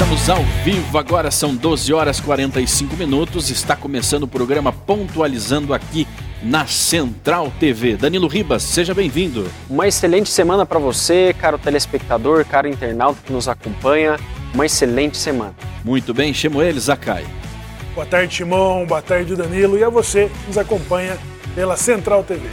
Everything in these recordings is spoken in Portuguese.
estamos ao vivo agora, são 12 horas 45 minutos. Está começando o programa Pontualizando aqui na Central TV. Danilo Ribas, seja bem-vindo. Uma excelente semana para você, caro telespectador, caro internauta que nos acompanha. Uma excelente semana. Muito bem, chamo ele, Zacai. Boa tarde, Timão. Boa tarde, Danilo. E a você que nos acompanha pela Central TV.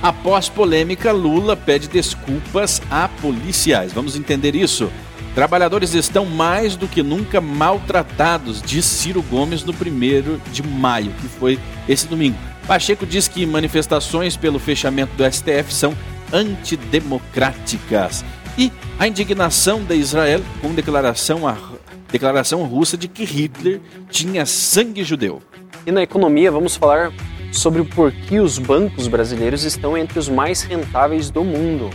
Após polêmica, Lula pede desculpas a policiais. Vamos entender isso? Trabalhadores estão mais do que nunca maltratados, diz Ciro Gomes no primeiro de maio, que foi esse domingo. Pacheco diz que manifestações pelo fechamento do STF são antidemocráticas. E a indignação da Israel com declaração, a, declaração russa de que Hitler tinha sangue judeu. E na economia, vamos falar sobre o porquê os bancos brasileiros estão entre os mais rentáveis do mundo.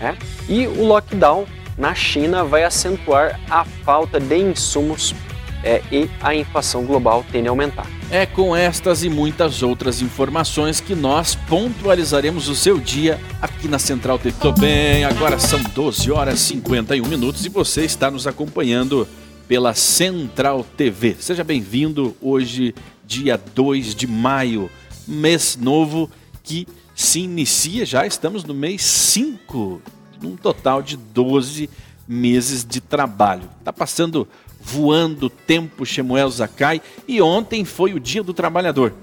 Né? E o lockdown na China vai acentuar a falta de insumos é, e a inflação global tende a aumentar. É com estas e muitas outras informações que nós pontualizaremos o seu dia aqui na Central TV. Tô bem, agora são 12 horas e 51 minutos e você está nos acompanhando pela Central TV. Seja bem-vindo hoje, dia 2 de maio, mês novo que se inicia, já estamos no mês 5 num total de 12 meses de trabalho. Está passando voando o tempo Shemuel Zakai e ontem foi o dia do trabalhador.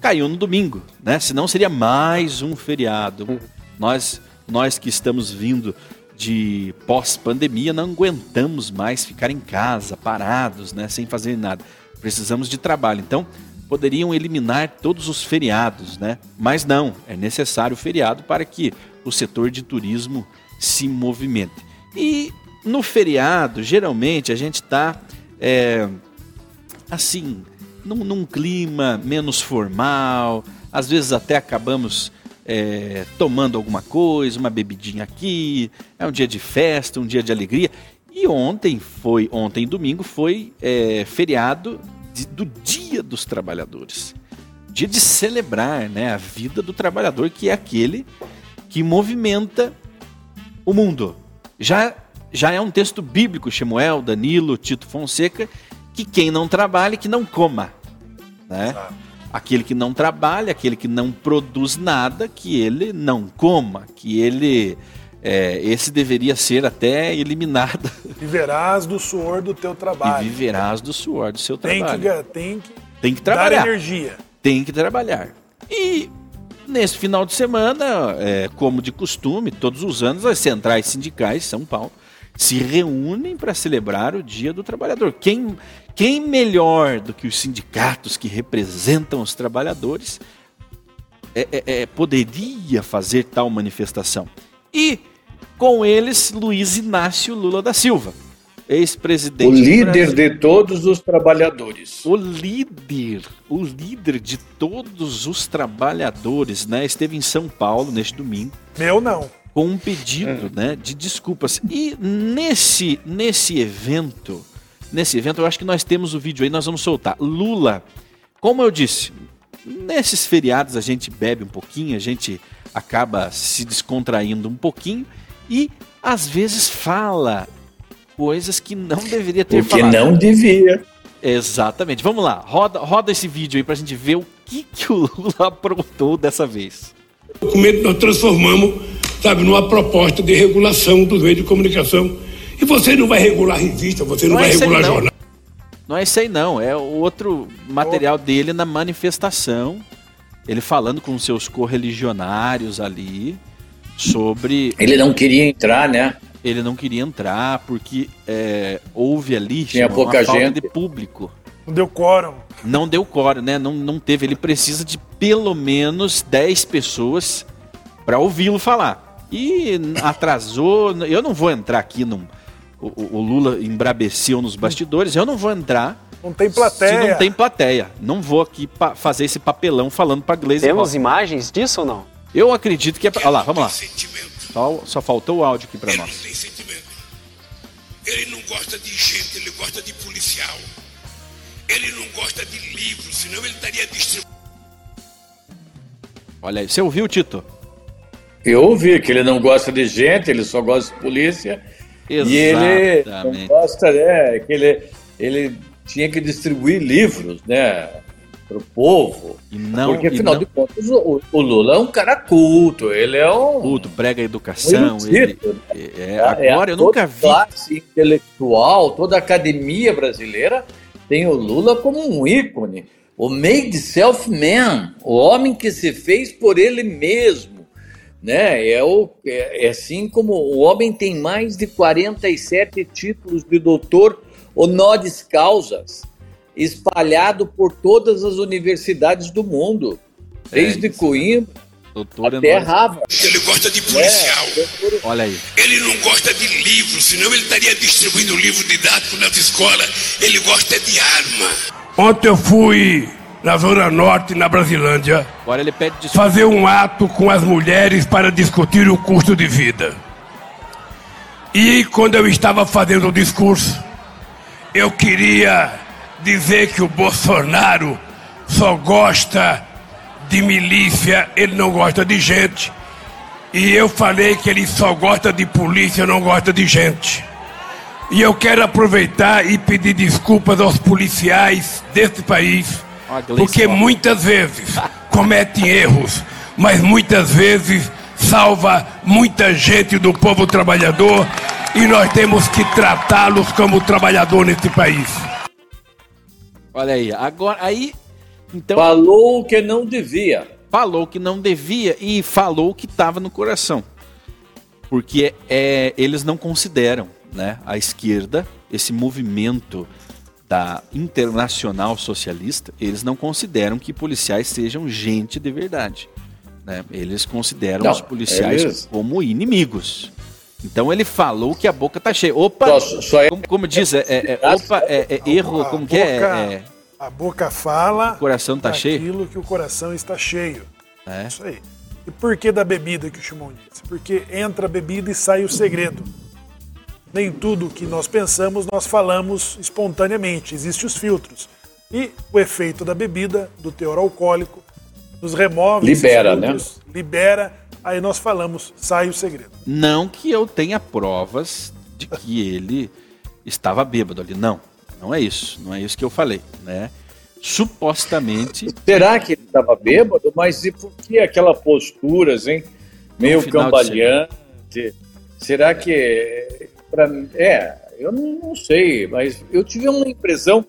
Caiu no domingo, né? Senão seria mais um feriado. Nós, nós que estamos vindo de pós-pandemia não aguentamos mais ficar em casa, parados, né, sem fazer nada. Precisamos de trabalho. Então, poderiam eliminar todos os feriados, né? Mas não, é necessário feriado para que o setor de turismo se movimente. E no feriado, geralmente a gente está é, assim, num, num, clima menos formal, às vezes até acabamos é, tomando alguma coisa, uma bebidinha aqui, é um dia de festa, um dia de alegria. E ontem foi, ontem domingo foi é, feriado de, do Dia dos Trabalhadores. Dia de celebrar né, a vida do trabalhador, que é aquele que movimenta o mundo. Já, já é um texto bíblico, Shemuel, Danilo, Tito Fonseca, que quem não trabalha, que não coma. Né? Ah. Aquele que não trabalha, aquele que não produz nada, que ele não coma, que ele. É, esse deveria ser até eliminado. Viverás do suor do teu trabalho. E viverás do suor do seu tem trabalho. Que, tem que, tem que trabalhar. Dar energia. Tem que trabalhar. E Nesse final de semana, é, como de costume, todos os anos, as centrais sindicais de São Paulo se reúnem para celebrar o Dia do Trabalhador. Quem, quem melhor do que os sindicatos que representam os trabalhadores é, é, é poderia fazer tal manifestação? E com eles, Luiz Inácio Lula da Silva ex-presidente. O líder de todos os trabalhadores. O líder, o líder de todos os trabalhadores, né? Esteve em São Paulo neste domingo. Meu não. Com um pedido, é. né, de desculpas. E nesse nesse evento, nesse evento, eu acho que nós temos o vídeo aí, nós vamos soltar. Lula, como eu disse, nesses feriados a gente bebe um pouquinho, a gente acaba se descontraindo um pouquinho e às vezes fala coisas que não deveria ter Porque falado. não devia. Exatamente. Vamos lá, roda, roda esse vídeo aí pra gente ver o que, que o Lula aprontou dessa vez. O documento nós transformamos, sabe, numa proposta de regulação dos meios de comunicação. E você não vai regular revista, você não, não vai é regular não. jornal. Não é isso aí não, é o outro material dele na manifestação, ele falando com seus correligionários ali sobre... Ele não queria entrar, né? Ele não queria entrar porque é, houve ali Tinha chama, pouca uma falta gente. de público. Não deu quórum. Não deu quórum, né? Não, não teve. Ele precisa de pelo menos 10 pessoas para ouvi-lo falar. E atrasou. Eu não vou entrar aqui no. O, o, Lula embrabeceu nos bastidores. Eu não vou entrar. Não tem plateia. Se não tem plateia. Não vou aqui fazer esse papelão falando para Gleisi. Temos imagens disso ou não? Eu acredito que é. Olha lá, vamos lá. Só, só faltou o áudio aqui para nós. Não tem sentimento. Ele não gosta de gente, ele gosta de policial. Ele não gosta de livros, senão ele estaria distribuindo. Olha aí, você ouviu, Tito? Eu ouvi que ele não gosta de gente, ele só gosta de polícia. E ele não gosta, né? Que ele, ele tinha que distribuir livros, né? Para o povo. E não, Porque, afinal não... de contas, o, o, Lula é um cara culto. Ele é um. Culto, prega educação. Um ele, né? é, agora é, eu nunca vi. classe intelectual, toda a academia brasileira tem o Lula como um ícone. O made self-man, o homem que se fez por ele mesmo. Né? É, o, é, é assim como o homem tem mais de 47 títulos de doutor honoris causas, espalhado por todas as universidades do mundo, desde É, Coimbra Doutor até Honório. Harvard. Ele gosta de policial. Olha aí. Ele não gosta de livro, senão ele estaria distribuindo livro didático nas escolas. Ele gosta de arma. Ontem eu fui na Zona Norte, na Brasilândia, Agora ele pede desculpa. fazer um ato com as mulheres para discutir o custo de vida. E quando eu estava fazendo o discurso, eu queria dizer que o Bolsonaro só gosta de milícia, ele não gosta de gente. E eu falei que ele só gosta de polícia, não gosta de gente. E eu quero aproveitar e pedir desculpas aos policiais deste país, porque muitas vezes cometem erros, mas muitas vezes salva muita gente do povo trabalhador e nós temos que tratá-los como trabalhador neste país. Olha aí. Agora, aí. Então, Falou que não devia. falou que não devia e falou que estava no coração. Porque é, eles não consideram né, a esquerda, esse movimento da internacional socialista, eles não consideram que policiais sejam gente de verdade. né? Eles consideram Não, os policiais eles- como inimigos. Então ele falou que a boca tá cheia. Opa! Só, só é Como, como diz, é, é- é- opa, é, é erro, A como que é? boca- É- A boca fala. O coração tá cheio? Aquilo que o coração está cheio. é- Isso aí. E por que da bebida que o Chimão disse? Porque entra a bebida e sai o segredo. Nem tudo que nós pensamos nós falamos espontaneamente, existem os filtros. E o efeito da bebida, do teor alcoólico, nos remove. esses Libera, né? filtros, Libera, aí nós falamos, sai o segredo. Não que eu tenha provas de que ele estava bêbado ali. Não, não é isso. Não é isso que eu falei, né? Supostamente, Será que ele estava bêbado? Mas e por que aquela postura, assim, meio cambaleante? Será que. Pra, é, eu não, não sei, mas eu tive uma impressão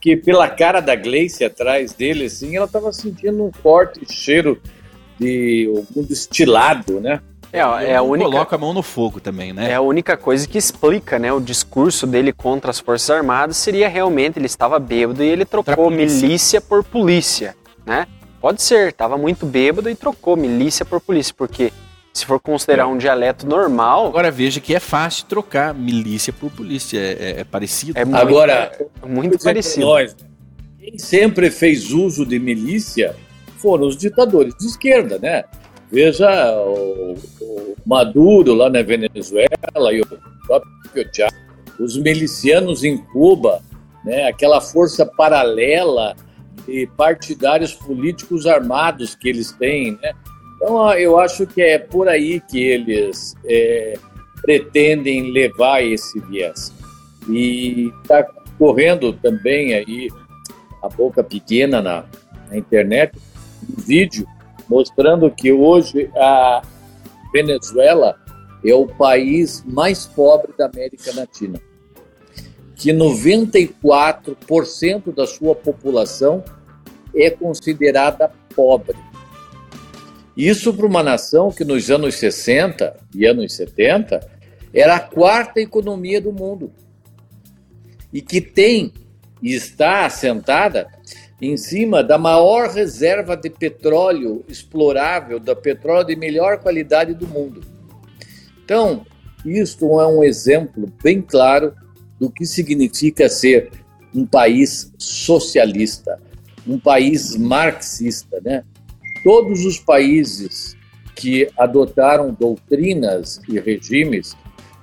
que pela cara da Gleice atrás dele, assim, ela estava sentindo um forte cheiro de um destilado, né? É, é a única. coloco a mão no fogo também, né? É a única coisa que explica, né, o discurso dele contra as Forças Armadas seria realmente ele estava bêbado e ele trocou milícia por polícia, né? Pode ser, estava muito bêbado e trocou milícia por polícia, porque se for considerar um dialeto normal, Agora veja que é fácil trocar milícia por polícia, é, é- é parecido. é muito, Agora, muito Por exemplo, parecido. nós, quem sempre fez uso de milícia foram os ditadores de esquerda, né? Veja o, o Maduro lá na Venezuela e o próprio os milicianos em Cuba, né? Aquela força paralela de partidários políticos armados que eles têm, né? Então, eu acho que é por aí que eles é, pretendem levar esse viés. E está correndo também aí a boca pequena na, na internet um vídeo mostrando que hoje a Venezuela é o país mais pobre da América Latina. Que 94% da sua população é considerada pobre. Isso para uma nação que nos anos 60 e anos 70 era a quarta economia do mundo e que tem e está assentada em cima da maior reserva de petróleo explorável, da petróleo de melhor qualidade do mundo. Então, isto é um exemplo bem claro do que significa ser um país socialista, um país marxista, né? Todos os países que adotaram doutrinas e regimes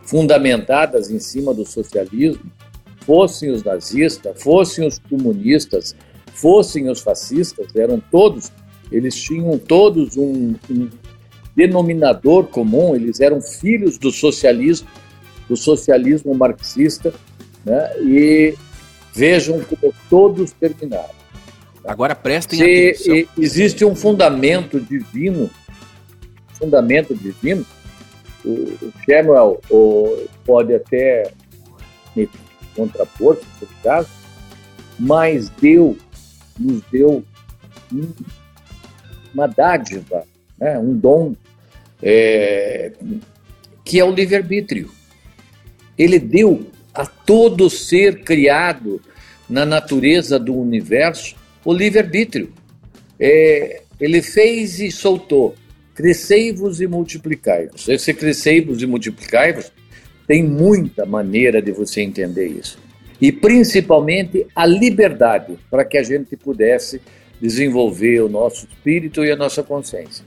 fundamentadas em cima do socialismo, fossem os nazistas, fossem os comunistas, fossem os fascistas, eram todos, eles tinham todos um, um denominador comum, eles eram filhos do socialismo do socialismo marxista né, e vejam como todos terminaram. Agora prestem Se atenção. existe um fundamento divino, fundamento divino, o, Samuel pode até me contrapor, se for o caso, mas Deus nos deu um, uma dádiva, né, um dom, é, que é o livre-arbítrio. Ele deu a todo ser criado na natureza do universo o livre-arbítrio. É, ele fez e soltou: crescei-vos e multiplicai-vos. Esse crescei-vos e multiplicai-vos tem muita maneira de você entender isso. E principalmente a liberdade para que a gente pudesse desenvolver o nosso espírito e a nossa consciência.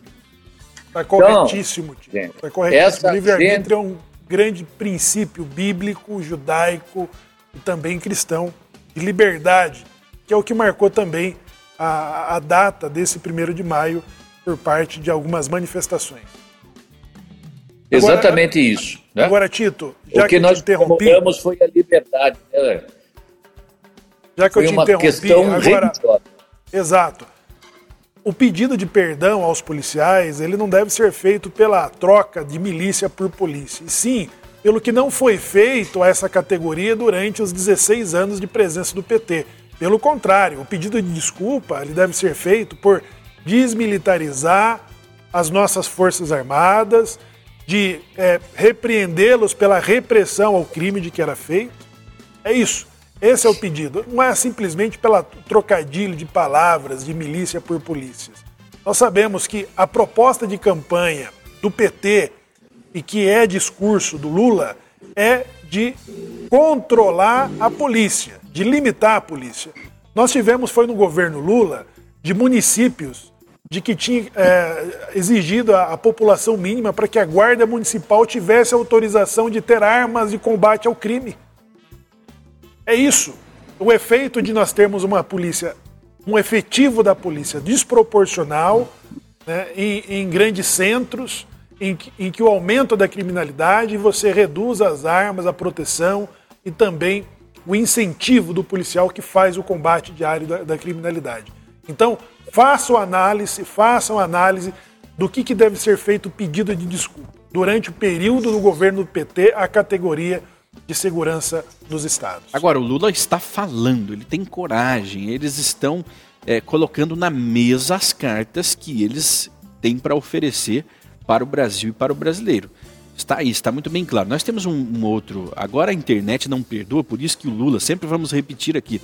Está corretíssimo, então, Tito. Está corretíssimo. Livre-arbítrio gente... é um grande princípio bíblico, judaico e também cristão de liberdade, que é o que marcou também a, a data desse primeiro de maio por parte de algumas manifestações. Agora, Exatamente isso. Né? Agora, Tito, já o que, que nós interrompi. foi a liberdade. Né? Já que foi eu te uma interrompi, questão agora. religiosa. Exato. O pedido de perdão aos policiais, ele não deve ser feito pela troca de milícia por polícia, e sim pelo que não foi feito a essa categoria durante os 16 anos de presença do PT. Pelo contrário, o pedido de desculpa ele deve ser feito por desmilitarizar as nossas forças armadas, de é, repreendê-los pela repressão ao crime de que era feito. É isso. Esse é o pedido. Não é simplesmente pela trocadilho de palavras de milícia por polícias. Nós sabemos que a proposta de campanha do PT e que é discurso do Lula é de controlar a polícia, de limitar a polícia. Nós tivemos, foi no governo Lula, de municípios de que tinha é, exigido a, a população mínima para que a Guarda Municipal tivesse autorização de ter armas de combate ao crime. É isso. O efeito de nós termos uma polícia, um efetivo da polícia desproporcional né, em, em, grandes centros, em que, em que o aumento da criminalidade você reduz as armas, a proteção e também o incentivo do policial que faz o combate diário da, da criminalidade. Então, façam análise, façam análise do que, que deve ser feito o pedido de desculpa. Durante o período do governo do PT, a categoria de segurança dos estados. Agora, o Lula está falando, ele tem coragem, eles estão é, colocando na mesa as cartas que eles têm para oferecer para o Brasil e para o brasileiro. Está aí, está muito bem claro. Nós temos um, um, outro. Agora a internet não perdoa, por isso que o Lula, sempre vamos repetir aqui,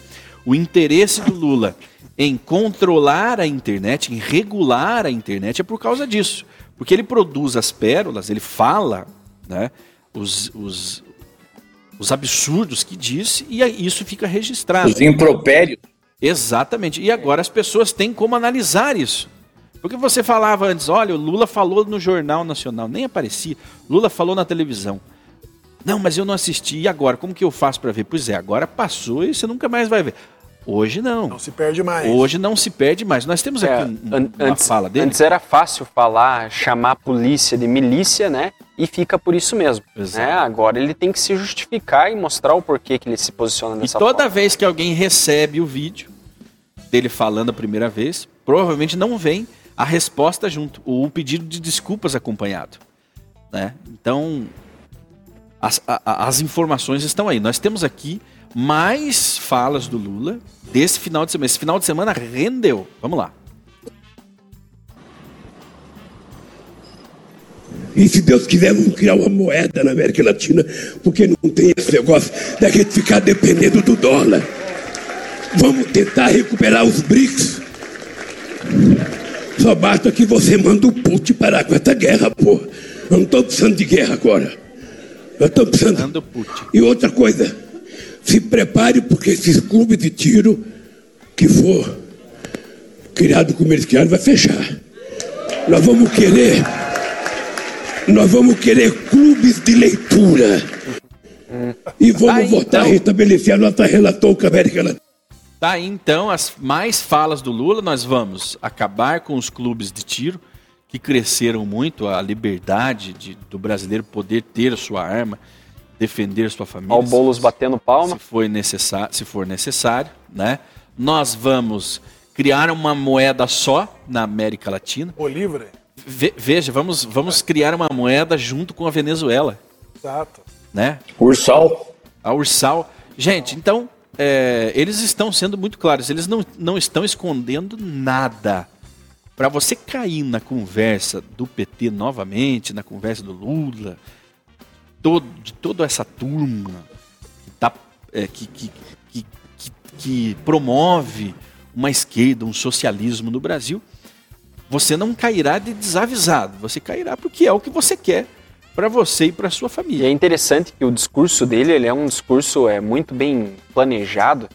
o interesse do Lula em controlar a internet, em regular a internet, é por causa disso. Porque ele produz as pérolas, ele fala né, os, os, os absurdos que disse e isso fica registrado. Os impropérios. Exatamente. E agora as pessoas têm como analisar isso. Porque você falava antes, olha, o Lula falou no Jornal Nacional, nem aparecia. Lula falou na televisão. Não, mas eu não assisti. E agora? Como que eu faço para ver? Pois é, agora passou e você nunca mais vai ver. Hoje não. Não se perde mais. Hoje não se perde mais. Nós temos é, aqui um, uma antes, fala dele. Antes era fácil falar, chamar a polícia de milícia, né? E fica por isso mesmo. Né? Agora ele tem que se justificar e mostrar o porquê que ele se posiciona dessa E toda forma. vez que alguém recebe o vídeo dele falando a primeira vez, provavelmente não vem a resposta junto, o pedido de desculpas acompanhado. Né? Então, as, a, as informações estão aí. Nós temos aqui mais falas do Lula desse final de semana. Esse final de semana rendeu. Vamos lá. E se Deus quiser, vamos criar uma moeda na América Latina, porque não tem esse negócio da gente ficar dependendo do dólar. Vamos tentar recuperar os BRICS. Só basta que você manda o Putin parar com essa guerra, porra. Eu não estou precisando de guerra agora. Eu estou precisando. E outra coisa, se prepare porque esses clubes de tiro que for criado comercial vai fechar. Nós vamos querer, nós vamos querer clubes de leitura. E vamos Aí, votar então. restabelecer a nossa relação com a América Latina. Tá aí então as mais falas do Lula. Nós vamos acabar com os clubes de tiro que cresceram muito, a liberdade de, do brasileiro poder ter a sua arma defender sua família. Ao Boulos batendo palma. Se for, necessário, se for necessário, né? Nós vamos criar uma moeda só na América Latina. Bolívar. Ve veja, vamos, vamos criar uma moeda junto com a Venezuela. Exato. Né? Ursal. A Ursal. Gente, então, é, eles estão sendo muito claros, eles não, não estão escondendo nada. Para você cair na conversa do PT novamente, na conversa do Lula, todo, de toda essa turma que, tá, é, que, que, que, que promove uma esquerda, um socialismo no Brasil, você não cairá de desavisado, você cairá porque é o que você quer para você e para sua família. E é interessante que o discurso dele ele é um discurso é, muito bem planejado.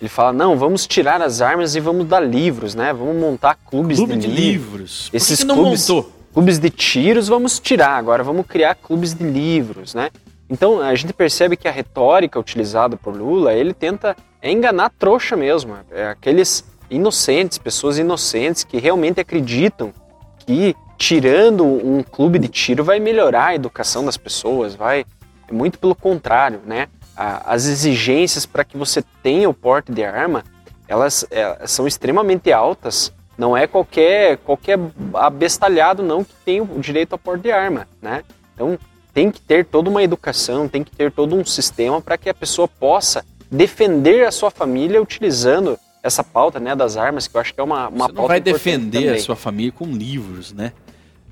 Ele fala, não, vamos tirar as armas e vamos dar livros, né? Vamos montar clubes Clube de, de livros. Por Esses que não clubes, montou? clubes de tiros vamos tirar, agora vamos criar clubes de livros, né? Então a gente percebe que a retórica utilizada por Lula, ele tenta enganar trouxa mesmo. É aqueles inocentes, pessoas inocentes que realmente acreditam que tirando um clube de tiro vai melhorar a educação das pessoas, vai é muito pelo contrário, né? As exigências para que você tenha o porte de arma, elas, elas é, são extremamente altas. Não é qualquer qualquer abestalhado não que tem o direito ao porte de arma, né? Então tem que ter toda uma educação, tem que ter todo um sistema para que a pessoa possa defender a sua família utilizando essa pauta né, das armas, que eu acho que é uma, uma Você não vai defender também. a sua família com livros, né?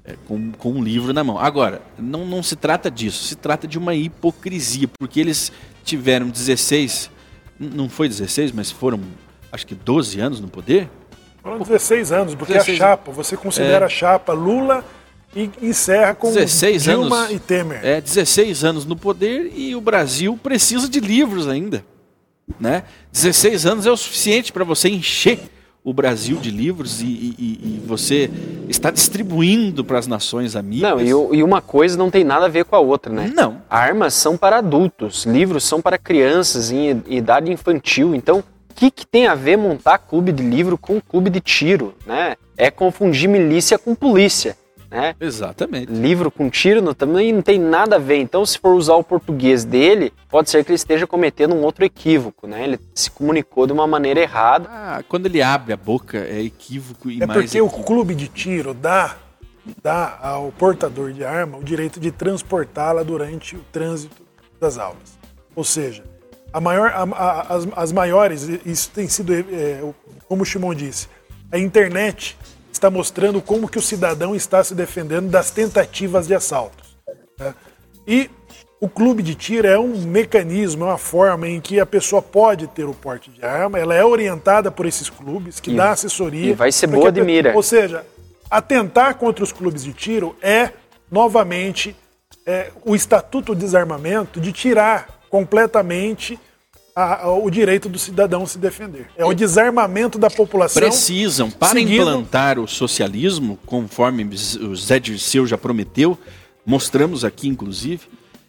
É, com, com um livro na mão. Agora, não, não se trata disso, se trata de uma hipocrisia, porque eles tiveram 16, não foi 16, mas foram acho que 12 anos no poder. Foram 16 anos, porque 16... a chapa, você considera é... a chapa Lula e encerra com 16 Dilma anos, e Temer. É, 16 anos no poder e o Brasil precisa de livros ainda. Né? 16 anos é o suficiente para você encher o Brasil de livros e, e, e você está distribuindo para as nações amigas. Não, e, e, uma coisa não tem nada a ver com a outra, né? Não. Armas são para adultos, livros são para crianças em idade infantil. Então, o que, que tem a ver montar clube de livro com clube de tiro, né? É confundir milícia com polícia né? Exatamente. Livro com tiro no, também não tem nada a ver. Então, se for usar o português dele, pode ser que ele esteja cometendo um outro equívoco, né? Ele se comunicou de uma maneira errada. Ah, quando ele abre a boca é equívoco e é mais. É porque equívoco. o clube de tiro dá dá ao portador de arma o direito de transportá-la durante o trânsito das aulas. Ou seja, a maior, a, a, as, as maiores, isso tem sido, é, como o Shimon disse, a internet está mostrando como que o cidadão está se defendendo das tentativas de assaltos. Né? E o clube de tiro é um mecanismo, é uma forma em que a pessoa pode ter o porte de arma, ela é orientada por esses clubes, que e, dá assessoria. E vai ser boa de mira. Ou seja, atentar contra os clubes de tiro é, novamente, é, o estatuto de desarmamento de tirar completamente a, a, o direito do cidadão se defender. É o desarmamento da população. Precisam, para seguindo... implantar o socialismo, conforme o Zé Dirceu já prometeu, mostramos aqui, inclusive,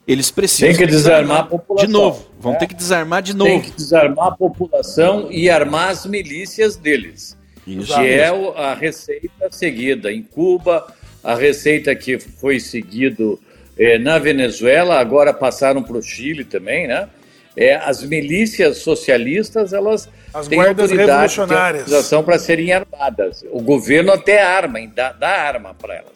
eles precisam. Tem que desarmar a população. De novo, vão né? ter que desarmar de novo. Tem que desarmar a população e armar as milícias deles. Isso. Que é a receita seguida em Cuba, a receita que foi seguido eh, na Venezuela, agora passaram para o Chile também, né? É, as milícias socialistas elas as têm autoridade de para serem armadas. O governo até arma, dá, dá arma para elas.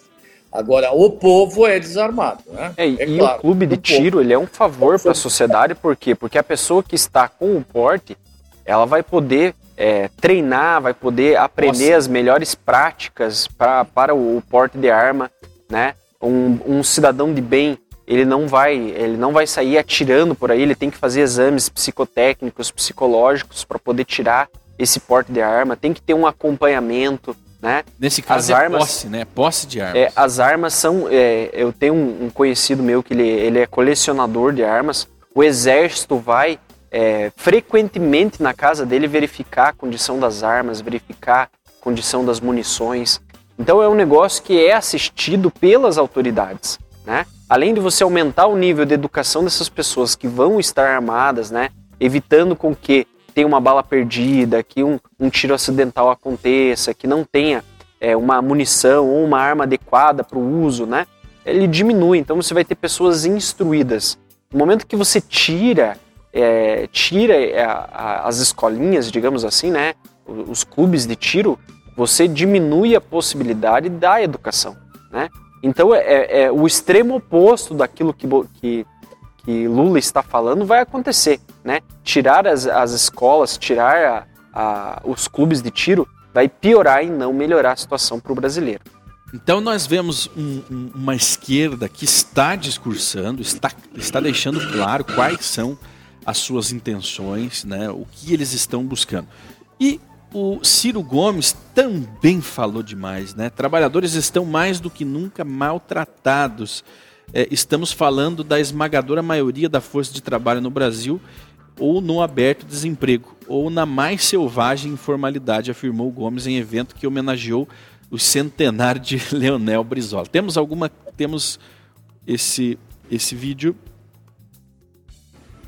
Agora, o povo é desarmado. Né? É, é e claro, o clube de o tiro povo. ele é um favor para a sociedade, por quê? Porque a pessoa que está com o porte, ela vai poder é, treinar, vai poder aprender Nossa. as melhores práticas pra, para o, o porte de arma. Né? Um, um cidadão de bem ele não vai, ele não vai sair atirando por aí, ele tem que fazer exames psicotécnicos, psicológicos para poder tirar esse porte de arma, tem que ter um acompanhamento, né? Nesse caso as é armas, posse, né? Posse de armas. É, as armas são, é, eu tenho um, um, conhecido meu que ele, ele é colecionador de armas, o exército vai é, frequentemente na casa dele verificar a condição das armas, verificar a condição das munições. Então é um negócio que é assistido pelas autoridades, né? além de você aumentar o nível de educação dessas pessoas que vão estar armadas, né, evitando com que tenha uma bala perdida, que um, um tiro acidental aconteça, que não tenha é, uma munição ou uma arma adequada para o uso, né, ele diminui. Então você vai ter pessoas instruídas. No momento que você tira, é, tira é, a, as escolinhas, digamos assim, né, os clubes de tiro, você diminui a possibilidade da educação, né? Então é, é, é o extremo oposto daquilo que, que, que, Lula está falando vai acontecer, né? Tirar as, as escolas, tirar a, a, os clubes de tiro vai piorar e não melhorar a situação para o brasileiro. Então nós vemos um, um, uma esquerda que está discursando, está, está deixando claro quais são as suas intenções, né, o que eles estão buscando. E o Ciro Gomes também falou demais, né? Trabalhadores estão mais do que nunca maltratados. É, estamos falando da esmagadora maioria da força de trabalho no Brasil ou no aberto desemprego, ou na mais selvagem informalidade, afirmou Gomes em evento que homenageou o centenário de Leonel Brizola. Temos alguma. Temos esse, esse vídeo.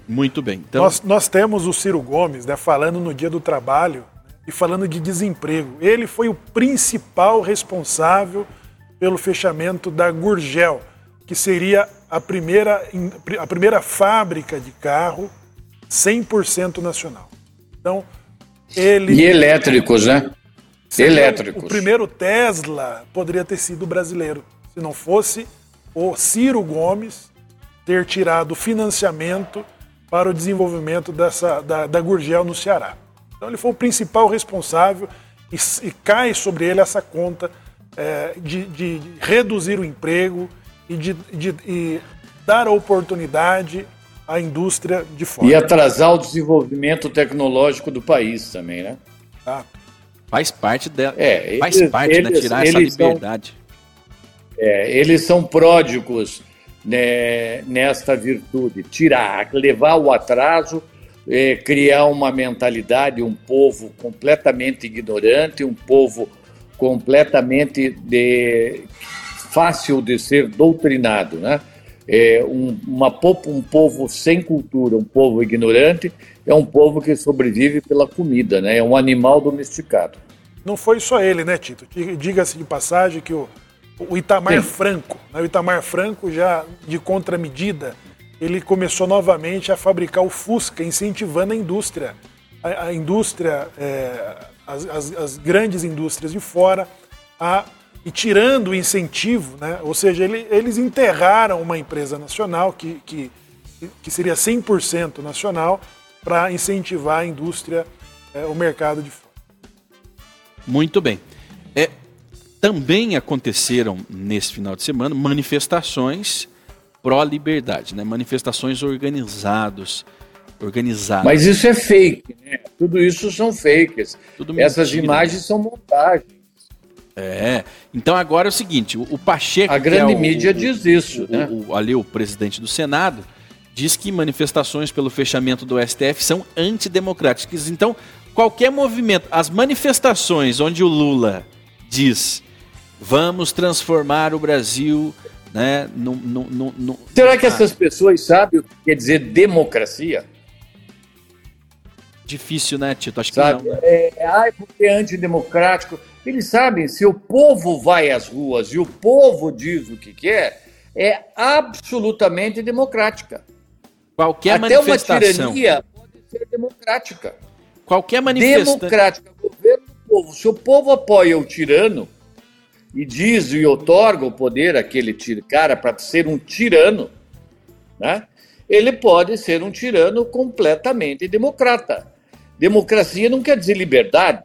Muito bem. Então... Nós, nós temos o Ciro Gomes né, falando no dia do trabalho e falando de desemprego. Ele foi o principal responsável pelo fechamento da Gurgel, que seria a primeira, a primeira fábrica de carro 100% nacional. Então, ele. E elétricos, né? Elétricos. O primeiro Tesla poderia ter sido brasileiro, se não fosse o Ciro Gomes ter tirado financiamento para o desenvolvimento dessa, da, da Gurgel no Ceará. Então ele foi o principal responsável e, e cai sobre ele essa conta é, de, de, reduzir o emprego e de, de e dar oportunidade à indústria de fora. E atrasar o desenvolvimento tecnológico do país também, né? Ah. Faz parte dela. É, faz eles, parte, né? eles, Tirar essa liberdade. São, é, eles são pródigos né, nesta virtude, tirar, levar o atraso é, criar uma mentalidade, um povo completamente ignorante, um povo completamente de, fácil de ser doutrinado, né? É um, uma, um povo sem cultura, um povo ignorante, é um povo que sobrevive pela comida, né? É um animal domesticado. Não foi só ele, né, Tito? Diga-se de passagem que o, o Itamar Sim. Franco, né? o Itamar Franco já de contramedida, ele começou novamente a fabricar o Fusca, incentivando a indústria, a, a indústria, é, as, as, as, grandes indústrias de fora, a, e tirando o incentivo, né? ou seja, ele, eles enterraram uma empresa nacional que, que, que seria 100% nacional para incentivar a indústria, é, o mercado de fora. Muito bem. É, também aconteceram nesse final de semana manifestações pró-liberdade, né? manifestações organizados, organizadas. Mas isso é fake, né? Tudo isso são fakes. Tudo Essas mentira, imagens né? são montagens. É. Então agora é o seguinte, o, Pacheco. A grande é o, mídia diz isso, o, né? O, ali o presidente do Senado diz que manifestações pelo fechamento do STF são antidemocráticas. Então qualquer movimento, as manifestações onde o Lula diz vamos transformar o Brasil né? No, no, no, Será que essas pessoas sabem o que quer dizer democracia? Difícil, né, Tito? Acho Sabe? que não. É, ai, porque é antidemocrático. Eles sabem, se o povo vai às ruas e o povo diz o que quer, é absolutamente democrática. Qualquer Até manifestação. uma tirania pode ser democrática. Qualquer manifestação. Democrática. Governo do povo. Se o povo apoia o tirano, e diz e otorga o poder àquele cara para ser um tirano, né? ele pode ser um tirano completamente democrata. Democracia não quer dizer liberdade.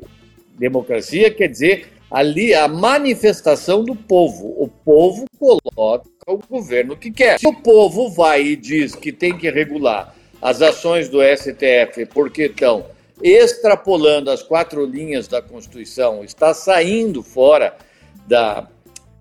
Democracia quer dizer ali a manifestação do povo. O povo coloca o governo que quer. Se o povo vai e diz que tem que regular as ações do STF porque estão extrapolando as quatro linhas da Constituição, está saindo fora da,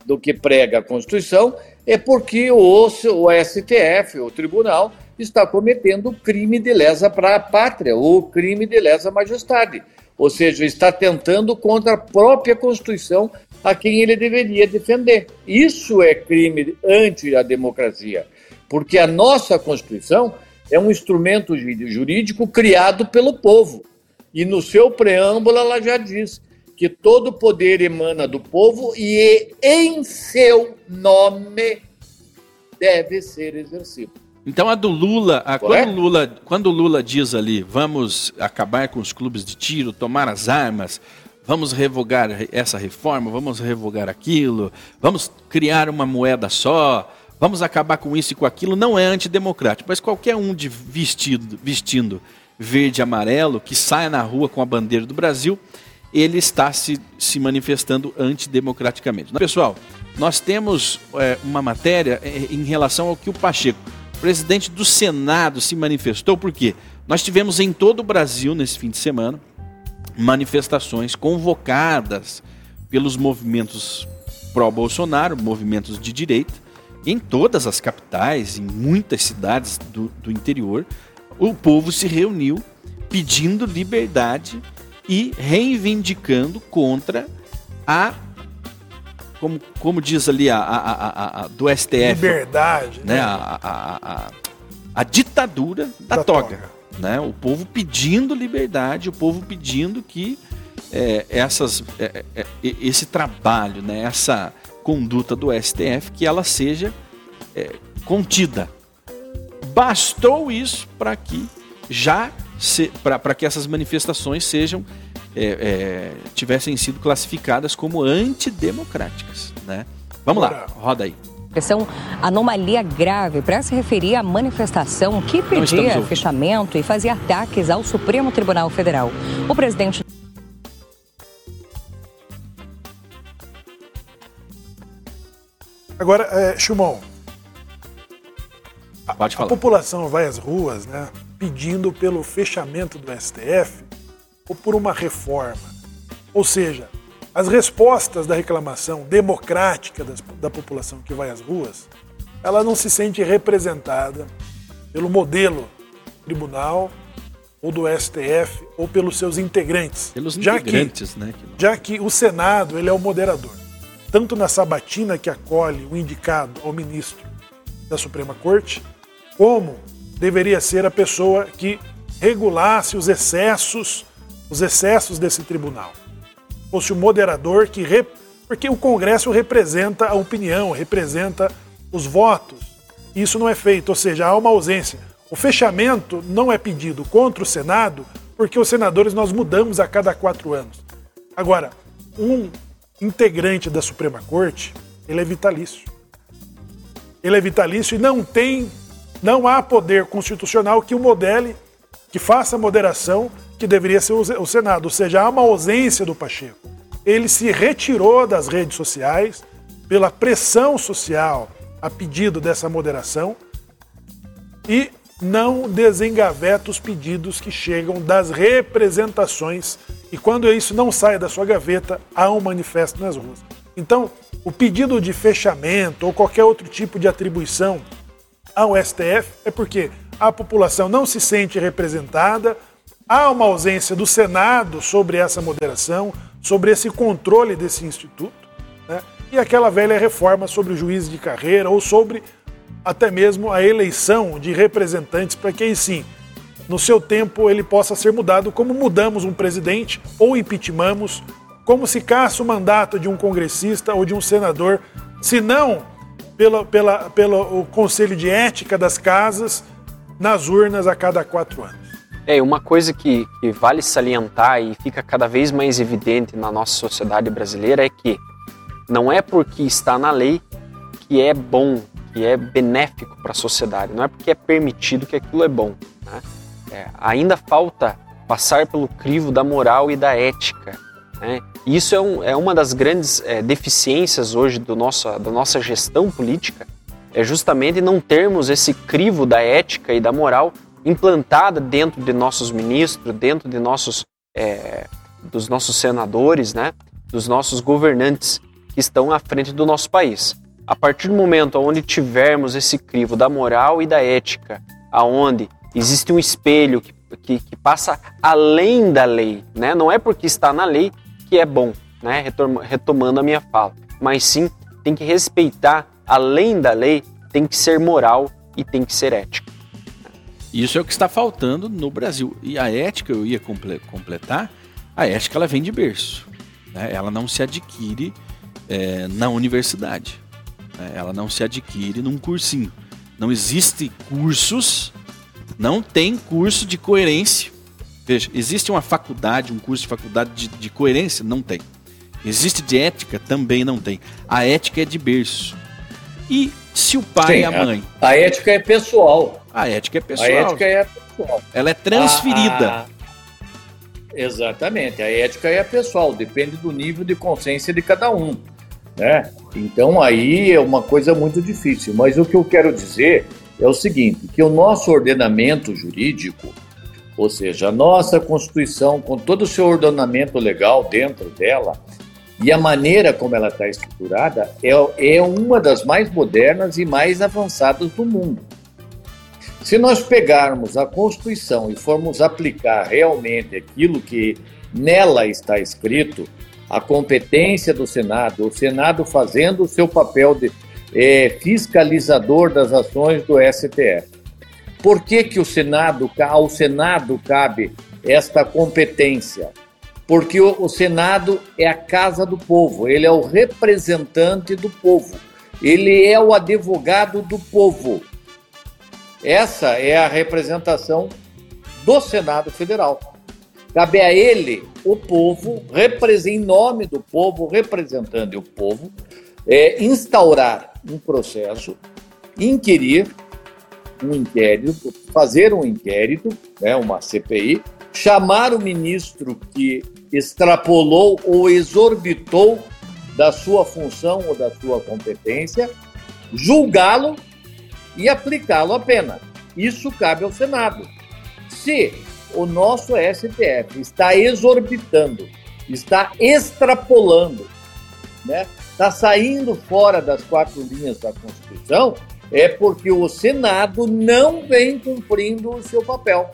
do que prega a Constituição é porque o, o STF, o tribunal, está cometendo crime de lesa para a pátria, ou crime de lesa majestade. Ou seja, está tentando contra a própria Constituição a quem ele deveria defender. Isso é crime anti a democracia, porque a nossa Constituição é um instrumento jurídico criado pelo povo. E no seu preâmbulo ela já diz que todo poder emana do povo e em seu nome deve ser exercido. Então a do Lula, a, quando, o Lula quando Lula diz ali, vamos acabar com os clubes de tiro, tomar as armas, vamos revogar essa reforma, vamos revogar aquilo, vamos criar uma moeda só, vamos acabar com isso e com aquilo, não é antidemocrático. Mas qualquer um de vestido, vestindo verde e amarelo que saia na rua com a bandeira do Brasil, ele está se, se manifestando antidemocraticamente. Pessoal, nós temos é, uma matéria é, em relação ao que o Pacheco, presidente do Senado, se manifestou, porque nós tivemos em todo o Brasil, nesse fim de semana, manifestações convocadas pelos movimentos pró-Bolsonaro, movimentos de direita, em todas as capitais, em muitas cidades do, do interior, o povo se reuniu pedindo liberdade e reivindicando contra a como, como diz ali a, a, a, a do STF liberdade né, né? A, a, ditadura da, da toga, toga, né? O povo pedindo liberdade o povo pedindo que é, essas é, é, esse trabalho né? Essa conduta do STF que ela seja é, contida. Bastou isso para que já para que essas manifestações sejam é, é, tivessem sido classificadas como antidemocráticas. Né? Vamos lá, roda aí. São anomalia grave para se referir à manifestação que pedia fechamento e fazia ataques ao Supremo Tribunal Federal. O presidente. Agora, é, Chumon, Pode falar. A população vai às ruas né, pedindo pelo fechamento do STF ou por uma reforma. Ou seja, as respostas da reclamação democrática das, da população que vai às ruas, ela não se sente representada pelo modelo tribunal ou do STF ou pelos seus integrantes. Pelos já integrantes, que, né? Já que o Senado ele é o moderador. Tanto na sabatina que acolhe o indicado ao ministro da Suprema Corte, como deveria ser a pessoa que regulasse os excessos, os excessos desse tribunal. Fosse o moderador que porque o Congresso representa a opinião, representa os votos. Isso não é feito, ou seja, há uma ausência. O fechamento não é pedido contra o Senado, porque os senadores nós mudamos a cada quatro anos. Agora, um integrante da Suprema Corte, ele é vitalício. Ele é vitalício e não tem não há poder constitucional que o modele, que faça a moderação que deveria ser o Senado. Ou seja, há uma ausência do Pacheco. Ele se retirou das redes sociais pela pressão social a pedido dessa moderação e não desengaveta os pedidos que chegam das representações e quando isso não sai da sua gaveta, há um manifesto nas ruas. Então, o pedido de fechamento ou qualquer outro tipo de atribuição ao STF é porque a população não se sente representada, há uma ausência do Senado sobre essa moderação, sobre esse controle desse instituto, né? e aquela velha reforma sobre o juiz de carreira ou sobre até mesmo a eleição de representantes para que aí sim, no seu tempo, ele possa ser mudado, como mudamos um presidente ou impeachmentamos, como se caça o mandato de um congressista ou de um senador, se não pela, pela, pelo Conselho de Ética das Casas nas urnas a cada quatro anos. É, uma coisa que, que vale salientar e fica cada vez mais evidente na nossa sociedade brasileira é que não é porque está na lei que é bom, que é benéfico para a sociedade, não é porque é permitido que aquilo é bom. Né? É, ainda falta passar pelo crivo da moral e da ética. Né? Isso é, um, é, uma das grandes é, deficiências hoje do da nossa gestão política, é justamente não termos esse crivo da ética e da moral implantada dentro de nossos ministros, dentro de nossos, é, dos nossos senadores, né? dos nossos governantes que estão à frente do nosso país. A partir do momento onde tivermos esse crivo da moral e da ética, aonde existe um espelho que, que, que passa além da lei, né? não é porque está na lei que é bom, né? retomando a minha fala, mas sim tem que respeitar, além da lei, tem que ser moral e tem que ser ético. Isso é o que está faltando no Brasil. E a ética, eu ia completar, a ética ela vem de berço. Né? Ela não se adquire é, na universidade. Né? Ela não se adquire num cursinho. Não existe cursos, não tem curso de coerência. Veja, existe uma faculdade, um curso de faculdade de, de coerência? Não tem. Existe de ética? Também não tem. A ética é de berço. E se o pai Sim, e a mãe. A, a, ética é pessoal. A ética é pessoal. A ética é pessoal. Ela é transferida. A, a... Exatamente. A ética é pessoal, depende do nível de consciência de cada um. Né? Então aí é uma coisa muito difícil. Mas o que eu quero dizer é o seguinte: que o nosso ordenamento jurídico, ou seja, a nossa Constituição, com todo o seu ordenamento legal dentro dela, e a maneira como ela está estruturada é, é uma das mais modernas e mais avançadas do mundo. Se nós pegarmos a Constituição e formos aplicar realmente aquilo que nela está escrito, a competência do Senado, o Senado fazendo o seu papel de é, fiscalizador das ações do STF. Por que, que o Senado, ao Senado cabe esta competência? Porque o, o Senado é a casa do povo, ele é o representante do povo, ele é o advogado do povo. Essa é a representação do Senado Federal. Cabe a ele, o povo, em nome do povo, representando o povo, é, instaurar um processo, inquirir um inquérito, fazer um inquérito, né, uma CPI, chamar o ministro que extrapolou ou exorbitou da sua função ou da sua competência, julgá-lo e aplicá-lo a pena. Isso cabe ao Senado. Se o nosso STF está exorbitando, está extrapolando, né? Está saindo fora das quatro linhas da Constituição, é porque o Senado não vem cumprindo o seu papel.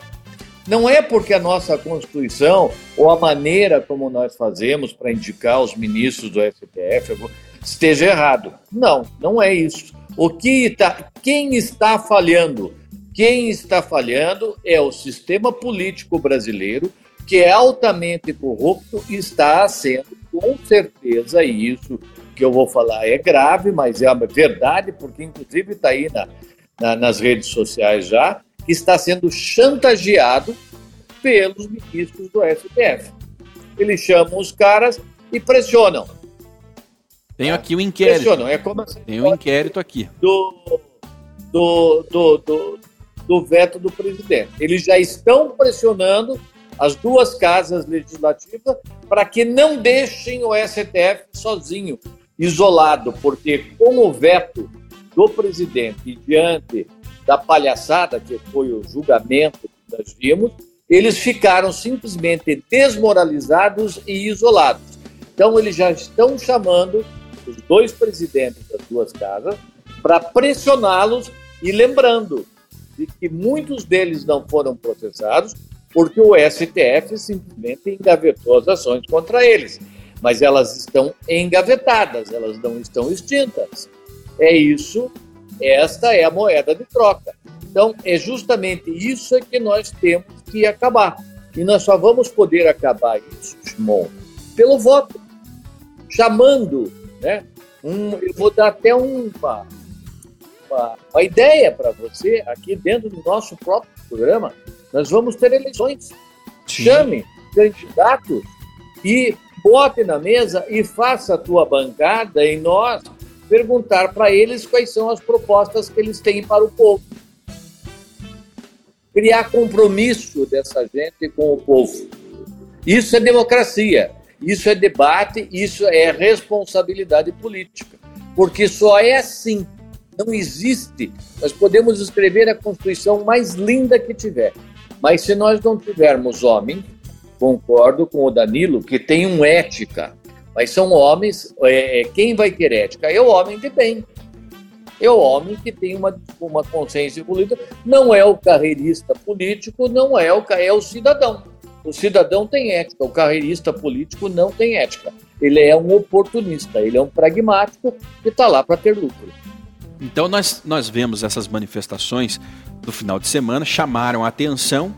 Não é porque a nossa Constituição ou a maneira como nós fazemos para indicar os ministros do STF esteja errado. Não, não é isso. O que está, quem está falhando? Quem está falhando é o sistema político brasileiro, que é altamente corrupto e está sendo, com certeza, isso que eu vou falar é grave, mas é a verdade, porque inclusive está aí na, na, nas redes sociais já, que está sendo chantageado pelos ministros do STF. Eles chamam os caras e pressionam. Tenho aqui o inquérito. Pressionam. É como assim, Tem um inquérito aqui. Do, do, do, do, do veto do presidente. Eles já estão pressionando as duas casas legislativas para que não deixem o STF sozinho, isolado, porque com o veto do presidente diante da palhaçada que foi o julgamento que nós vimos, eles ficaram simplesmente desmoralizados e isolados. Então, eles já estão chamando os dois presidentes das duas casas para pressioná-los e lembrando de que muitos deles não foram processados porque o STF simplesmente engavetou as ações contra eles mas elas estão engavetadas, elas não estão extintas. É isso, esta é a moeda de troca. Então, é justamente isso que nós temos que acabar. E nós só vamos poder acabar isso, Shimon, pelo voto, chamando, né? Um, eu vou dar até uma, uma, uma ideia para você aqui dentro do nosso próprio programa. Nós vamos ter eleições. Sim. Chame candidatos e bote na mesa e faça a tua bancada e nós perguntar para eles quais são as propostas que eles têm para o povo. Criar compromisso dessa gente com o povo. Isso é democracia, isso é debate, isso é responsabilidade política. Porque só é assim, não existe. Nós podemos escrever a Constituição mais linda que tiver, mas se nós não tivermos homens concordo com o Danilo que tem um ética, mas são homens. É, é, quem vai ter ética? É o homem de bem. É o homem que tem uma, uma consciência política. Não é o carreirista político, não é o, é o cidadão. O cidadão tem ética, o carreirista político não tem ética. Ele é um oportunista, ele é um pragmático que está lá para ter lucro. Então nós, nós vemos essas manifestações do final de semana, chamaram a atenção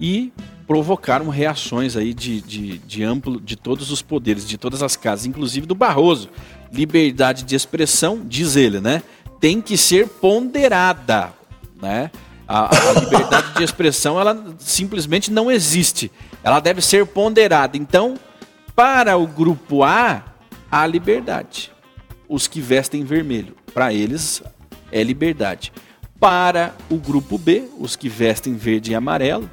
e provocaram reações aí de, de, de amplo de todos os poderes, de todas as casas, inclusive do Barroso. Liberdade de expressão, diz ele, né? tem que ser ponderada, né? A, a liberdade de expressão ela simplesmente não existe. Ela deve ser ponderada. Então, para o grupo A, há liberdade. Os que vestem vermelho, para eles é liberdade. Para o grupo B, os que vestem verde e amarelo,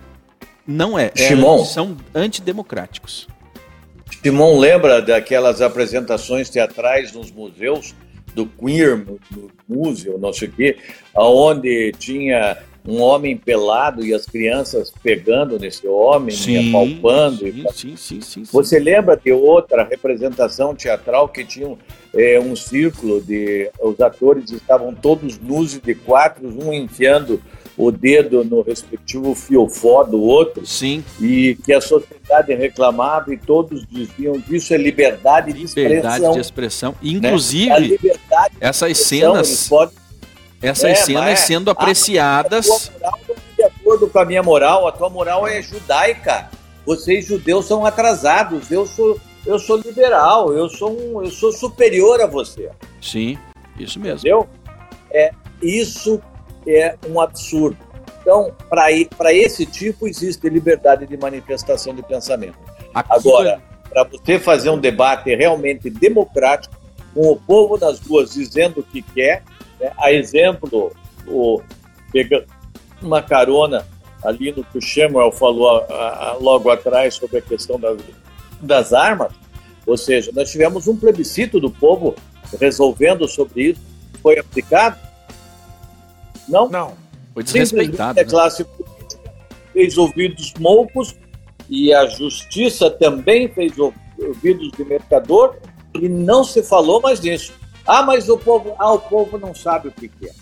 não é. é são antidemocráticos. Simão lembra daquelas apresentações teatrais nos museus do Queer Museu, não sei o quê, onde tinha um homem pelado e as crianças pegando nesse homem, sim, apalpando. Sim, sim, sim, sim, Você lembra de outra representação teatral que tinha é, um círculo de. Os atores estavam todos nus e de quatro, um enfiando o dedo no respectivo fiofó do outro. Sim. E que a sociedade reclamava e todos diziam que isso é liberdade de expressão. Liberdade de expressão. Né? Inclusive, né? essas cenas. Podem... Essas é, cenas sendo apreciadas. A tua moral é de acordo com a minha moral, a tua moral é judaica. Vocês judeus são atrasados. Eu sou, eu sou liberal, eu sou, um, eu sou superior a você. Sim, isso mesmo. Entendeu? É, isso é um absurdo. Então, para esse tipo, existe liberdade de manifestação de pensamento. Agora, para você fazer um debate realmente democrático, com o povo nas ruas dizendo o que quer, né? a exemplo, o, pegando uma carona ali no que o Shemuel falou a, a, logo atrás sobre a questão das, das armas, ou seja, nós tivemos um plebiscito do povo resolvendo sobre isso, foi aplicado, não? Não. Foi desrespeitado. A né? classe política fez ouvidos moucos e a justiça também fez ouvidos de mercador e não se falou mais disso. Ah, mas o povo, ah, o povo não sabe o que quer.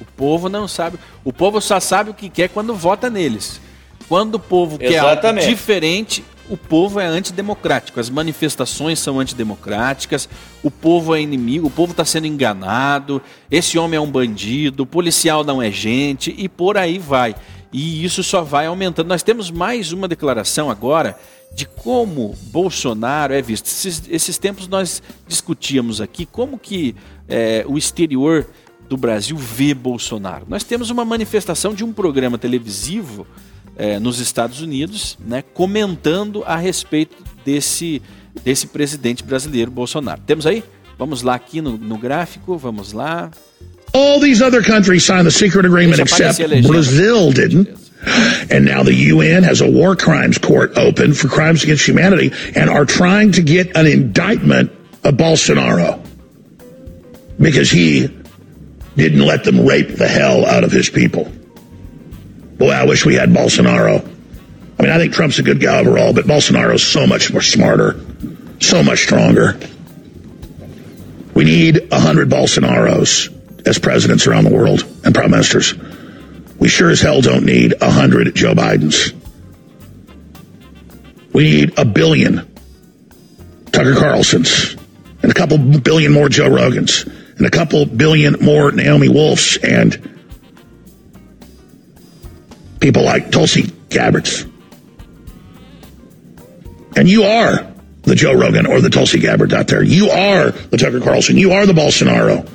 O povo não sabe. O povo só sabe o que quer quando vota neles. Quando o povo Exatamente. quer algo diferente, o povo é antidemocrático, as manifestações são antidemocráticas, o povo é inimigo, o povo está sendo enganado, esse homem é um bandido, o policial não é gente e por aí vai. E isso só vai aumentando. Nós temos mais uma declaração agora de como Bolsonaro é visto. Esses, esses tempos nós discutíamos aqui como que é, o exterior do Brasil vê Bolsonaro. Nós temos uma manifestação de um programa televisivo é, nos Estados Unidos, né, comentando a respeito desse, desse presidente brasileiro, Bolsonaro. Temos aí? Vamos lá aqui no, no gráfico, vamos lá. All these other countries signed the secret agreement except Brazil didn't. And now the UN has a war crimes court open for crimes against humanity and are trying to get an indictment of Bolsonaro because he didn't let them rape the hell out of his people. Boy, I wish we had Bolsonaro. I mean, I think Trump's a good guy overall, but Bolsonaro's so much more smarter, so much stronger. We need a hundred Bolsonaros as presidents around the world and prime ministers. We sure as hell don't need a hundred Joe Bidens. We need a billion Tucker Carlsons and a couple billion more Joe Rogans and a couple billion more Naomi Wolfs and people like Tulsi Gabbards. And you are the Joe Rogan or the Tulsi Gabbard out there. You are the Tucker Carlson. You are the Bolsonaro.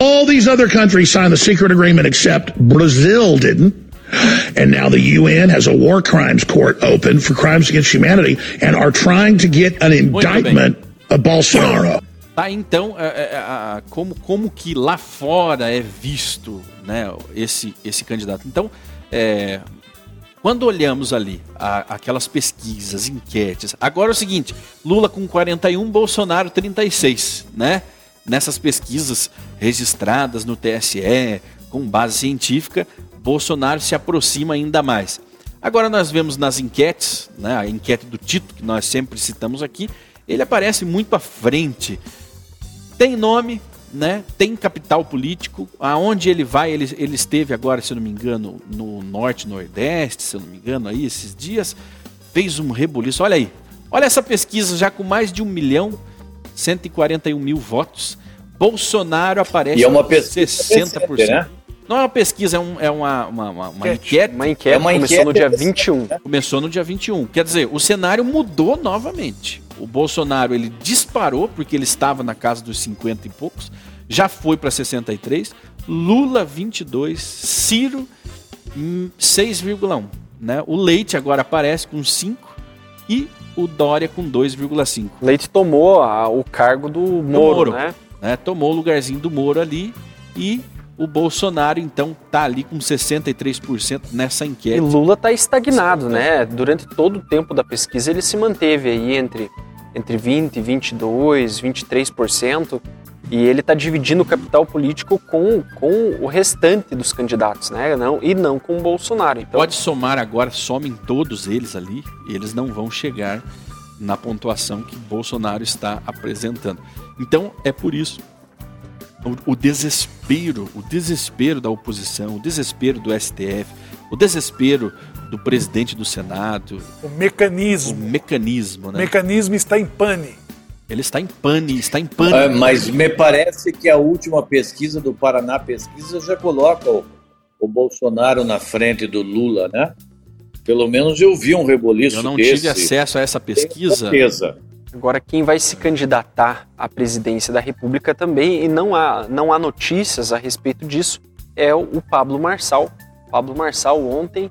All these other countries signed the secret agreement except Brazil didn't. And now the UN has a war crimes court open for crimes against humanity and are trying to get an indictment of Bolsonaro. Tá, então, como, como que lá fora é visto né, esse, esse candidato? Então, é, quando olhamos ali a, aquelas pesquisas, enquetes, agora é o seguinte: Lula com 41, Bolsonaro 36, né? Nessas pesquisas registradas no TSE, com base científica, Bolsonaro se aproxima ainda mais. Agora nós vemos nas enquetes, né, a enquete do Tito, que nós sempre citamos aqui, ele aparece muito à frente. Tem nome, né, tem capital político. Aonde ele vai, ele, ele esteve agora, se eu não me engano, no norte, nordeste, se eu não me engano, aí esses dias, fez um rebuliço. Olha aí, olha essa pesquisa já com mais de 1 milhão 141 mil votos. Bolsonaro aparece e é uma pesquisa 60%. Recente, né? Não é uma pesquisa, é, um, é uma, uma, uma, uma enquete. Uma enquete, é uma começou enquete no dia 21. Começou no dia 21. Quer dizer, o cenário mudou novamente. O Bolsonaro ele disparou porque ele estava na casa dos 50 e poucos já foi para 63, Lula 22, Ciro 6,1. Né? O Leite agora aparece com 5 e o Dória com 2,5. Leite tomou a, o cargo do Moro, Moro né? né? Tomou o lugarzinho do Moro ali e o Bolsonaro, então, tá ali com 63% nessa enquete. E Lula tá estagnado, né? Durante todo o tempo da pesquisa ele se manteve aí entre, entre 20, 22, 23%. E ele está dividindo o capital político com, com o restante dos candidatos, né? Não, e não com o Bolsonaro. Então... Pode somar agora, somem todos eles ali, e eles não vão chegar na pontuação que Bolsonaro está apresentando. Então é por isso o desespero, o desespero da oposição, o desespero do STF, o desespero do presidente do Senado. O mecanismo. O mecanismo, né? O mecanismo está em pane. Ele está em pane, está em pane. É, mas me parece que a última pesquisa do Paraná Pesquisa já coloca o, o Bolsonaro na frente do Lula, né? Pelo menos eu vi um reboliço Eu não desse. tive acesso a essa pesquisa. certeza. Agora, quem vai se candidatar à presidência da República também, e não há, não há notícias a respeito disso, é o Pablo Marçal. Pablo Marçal ontem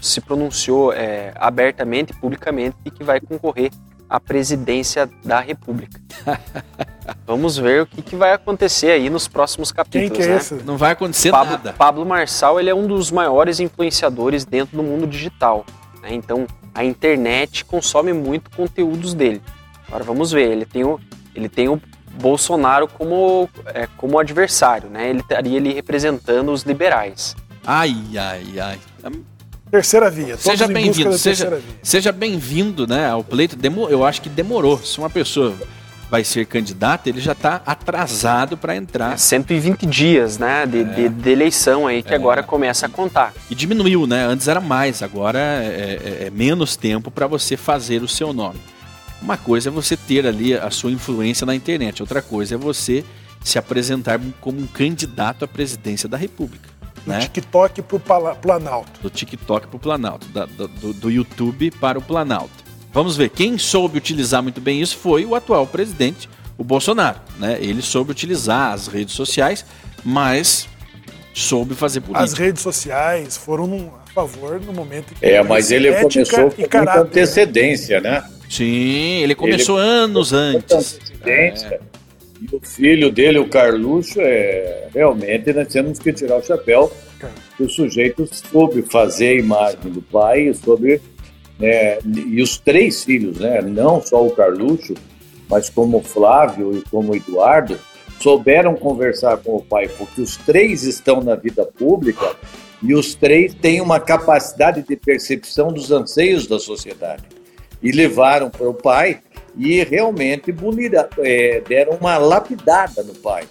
se pronunciou é, abertamente, publicamente, e que vai concorrer à presidência da República. Vamos ver o que, que, vai acontecer aí nos próximos capítulos. Quem que é né? esse? Não vai acontecer Pablo, nada. Pablo Marçal ele é um dos maiores influenciadores dentro do mundo digital. Né? Então, a internet consome muito conteúdos dele. Agora vamos ver, ele tem o, ele tem o Bolsonaro como, é, como adversário, né? Ele estaria ali representando os liberais. Ai, ai, ai. Terceira via. Seja bem-vindo, seja, seja bem-vindo, né, ao pleito. Demo, eu acho que demorou. Se uma pessoa vai ser candidato, ele já está atrasado para entrar. 120 dias, né, de, é. de, de eleição aí que é. agora começa a contar. E diminuiu, né? Antes era mais, agora é, é, é menos tempo para você fazer o seu nome. Uma coisa é você ter ali a sua influência na internet, outra coisa é você se apresentar como um candidato à presidência da República. Do né? TikTok para o Planalto. Do TikTok para o Planalto, da, do, do YouTube para o Planalto. Vamos ver, quem soube utilizar muito bem isso foi o atual presidente, o Bolsonaro. Né? Ele soube utilizar as redes sociais, mas soube fazer política. As redes sociais foram a favor no momento que. É, mas ele começou com muita antecedência, né? Sim, ele começou ele anos antes. Antecedência. É. E o filho dele, o Carluxo, é realmente nós temos que tirar o chapéu. Que o sujeito soube fazer a imagem do pai, soube né, e os três filhos, né, não só o Carluxo, mas como o Flávio e como o Eduardo, souberam conversar com o pai, porque os três estão na vida pública e os três têm uma capacidade de percepção dos anseios da sociedade. E levaram para o pai e realmente bulira, é, deram uma lapidada no pai.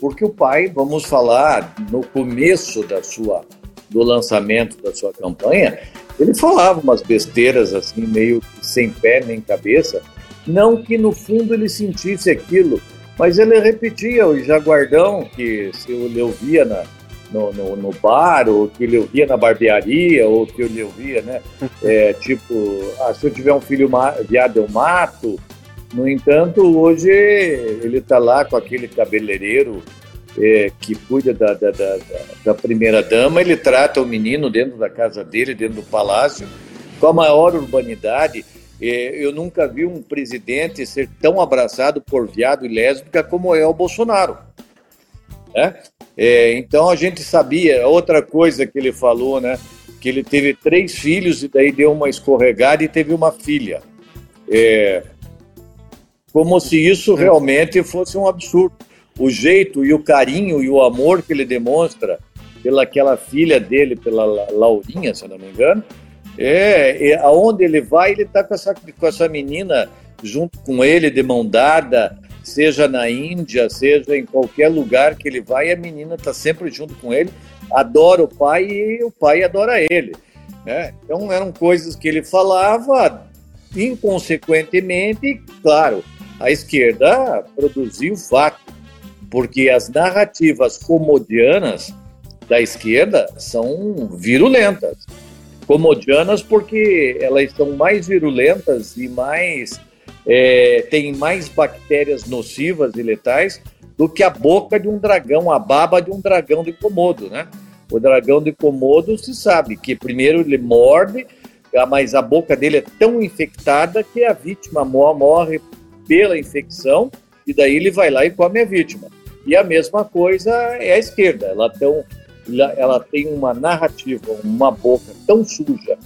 Porque o pai, vamos falar, no começo da sua, do lançamento da sua campanha, ele falava umas besteiras assim, meio sem pé nem cabeça. Não que no fundo ele sentisse aquilo, mas ele repetia o jaguardão que se ele ouvia na, no, no, no, bar, ou que ele ouvia na barbearia, ou que ele ouvia, né? É, tipo, ah, se eu tiver um filho viado, eu mato. No entanto, hoje ele está lá com aquele cabeleireiro é, que cuida da, da, da, da primeira-dama, ele trata o menino dentro da casa dele, dentro do palácio, com a maior urbanidade. É, eu nunca vi um presidente ser tão abraçado por viado e lésbica como é o Bolsonaro. Né? É, então a gente sabia, outra coisa que ele falou, né? Que ele teve três filhos e daí deu uma escorregada e teve uma filha. É, como se isso realmente fosse um absurdo o jeito e o carinho e o amor que ele demonstra pelaquela filha dele, pela Laurinha, se não me engano, é, é aonde ele vai, ele está com essa, com essa menina junto com ele, de mão dada, seja na Índia, seja em qualquer lugar que ele vai, a menina está sempre junto com ele, adora o pai e o pai adora ele. Né? Então eram coisas que ele falava inconsequentemente, claro, a esquerda produziu fato porque as narrativas comodianas da esquerda são virulentas. Comodianas porque elas são mais virulentas e mais é, têm mais bactérias nocivas e letais do que a boca de um dragão, a baba de um dragão de Komodo, né? O dragão de Komodo se sabe que primeiro ele morde, mas a boca dele é tão infectada que a vítima morre pela infecção e daí ele vai lá e come a vítima. E a mesma coisa é a esquerda, ela, tão, ela tem uma narrativa, uma boca tão suja,